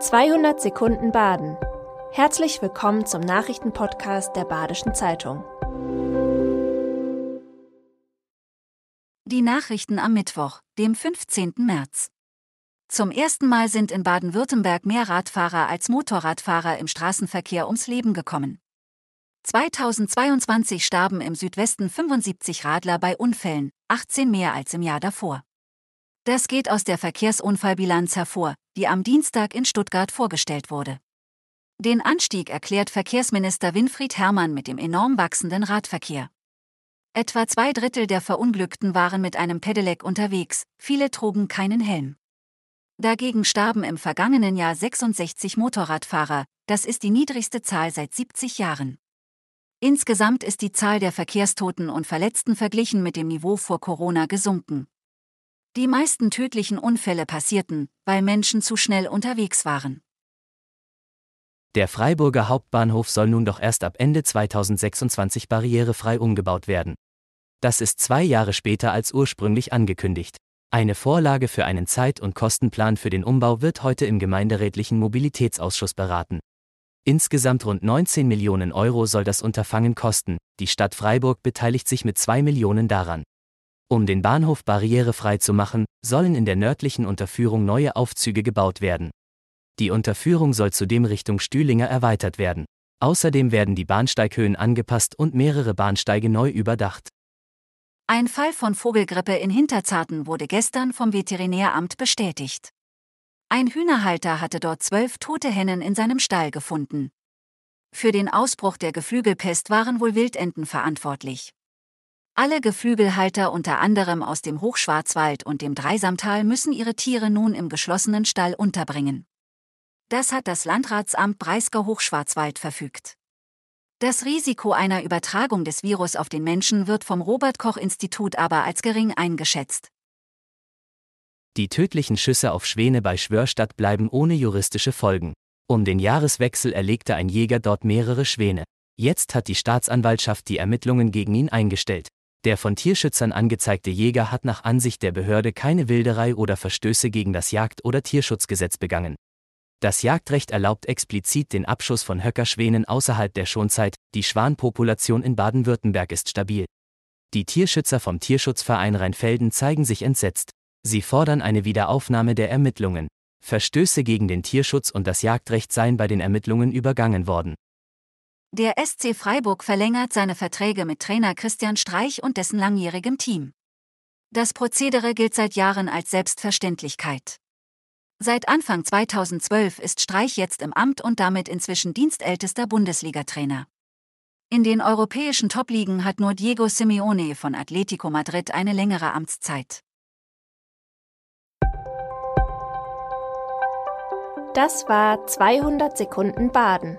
200 Sekunden Baden. Herzlich willkommen zum Nachrichtenpodcast der Badischen Zeitung. Die Nachrichten am Mittwoch, dem 15. März. Zum ersten Mal sind in Baden-Württemberg mehr Radfahrer als Motorradfahrer im Straßenverkehr ums Leben gekommen. 2022 starben im Südwesten 75 Radler bei Unfällen, 18 mehr als im Jahr davor. Das geht aus der Verkehrsunfallbilanz hervor, die am Dienstag in Stuttgart vorgestellt wurde. Den Anstieg erklärt Verkehrsminister Winfried Herrmann mit dem enorm wachsenden Radverkehr. Etwa zwei Drittel der Verunglückten waren mit einem Pedelec unterwegs, viele trugen keinen Helm. Dagegen starben im vergangenen Jahr 66 Motorradfahrer, das ist die niedrigste Zahl seit 70 Jahren. Insgesamt ist die Zahl der Verkehrstoten und Verletzten verglichen mit dem Niveau vor Corona gesunken. Die meisten tödlichen Unfälle passierten, weil Menschen zu schnell unterwegs waren. Der Freiburger Hauptbahnhof soll nun doch erst ab Ende 2026 barrierefrei umgebaut werden. Das ist zwei Jahre später als ursprünglich angekündigt. Eine Vorlage für einen Zeit- und Kostenplan für den Umbau wird heute im gemeinderätlichen Mobilitätsausschuss beraten. Insgesamt rund 19 Millionen Euro soll das Unterfangen kosten, die Stadt Freiburg beteiligt sich mit 2 Millionen daran. Um den Bahnhof barrierefrei zu machen, sollen in der nördlichen Unterführung neue Aufzüge gebaut werden. Die Unterführung soll zudem Richtung Stühlinger erweitert werden. Außerdem werden die Bahnsteighöhen angepasst und mehrere Bahnsteige neu überdacht. Ein Fall von Vogelgrippe in Hinterzarten wurde gestern vom Veterinäramt bestätigt. Ein Hühnerhalter hatte dort zwölf tote Hennen in seinem Stall gefunden. Für den Ausbruch der Geflügelpest waren wohl Wildenten verantwortlich. Alle Geflügelhalter unter anderem aus dem Hochschwarzwald und dem Dreisamtal müssen ihre Tiere nun im geschlossenen Stall unterbringen. Das hat das Landratsamt Breisgau-Hochschwarzwald verfügt. Das Risiko einer Übertragung des Virus auf den Menschen wird vom Robert Koch Institut aber als gering eingeschätzt. Die tödlichen Schüsse auf Schwäne bei Schwörstadt bleiben ohne juristische Folgen. Um den Jahreswechsel erlegte ein Jäger dort mehrere Schwäne. Jetzt hat die Staatsanwaltschaft die Ermittlungen gegen ihn eingestellt. Der von Tierschützern angezeigte Jäger hat nach Ansicht der Behörde keine Wilderei oder Verstöße gegen das Jagd- oder Tierschutzgesetz begangen. Das Jagdrecht erlaubt explizit den Abschuss von Höckerschwänen außerhalb der Schonzeit, die Schwanpopulation in Baden-Württemberg ist stabil. Die Tierschützer vom Tierschutzverein Rheinfelden zeigen sich entsetzt. Sie fordern eine Wiederaufnahme der Ermittlungen. Verstöße gegen den Tierschutz und das Jagdrecht seien bei den Ermittlungen übergangen worden. Der SC Freiburg verlängert seine Verträge mit Trainer Christian Streich und dessen langjährigem Team. Das Prozedere gilt seit Jahren als Selbstverständlichkeit. Seit Anfang 2012 ist Streich jetzt im Amt und damit inzwischen dienstältester Bundesliga-Trainer. In den europäischen Topligen hat nur Diego Simeone von Atletico Madrid eine längere Amtszeit. Das war 200 Sekunden Baden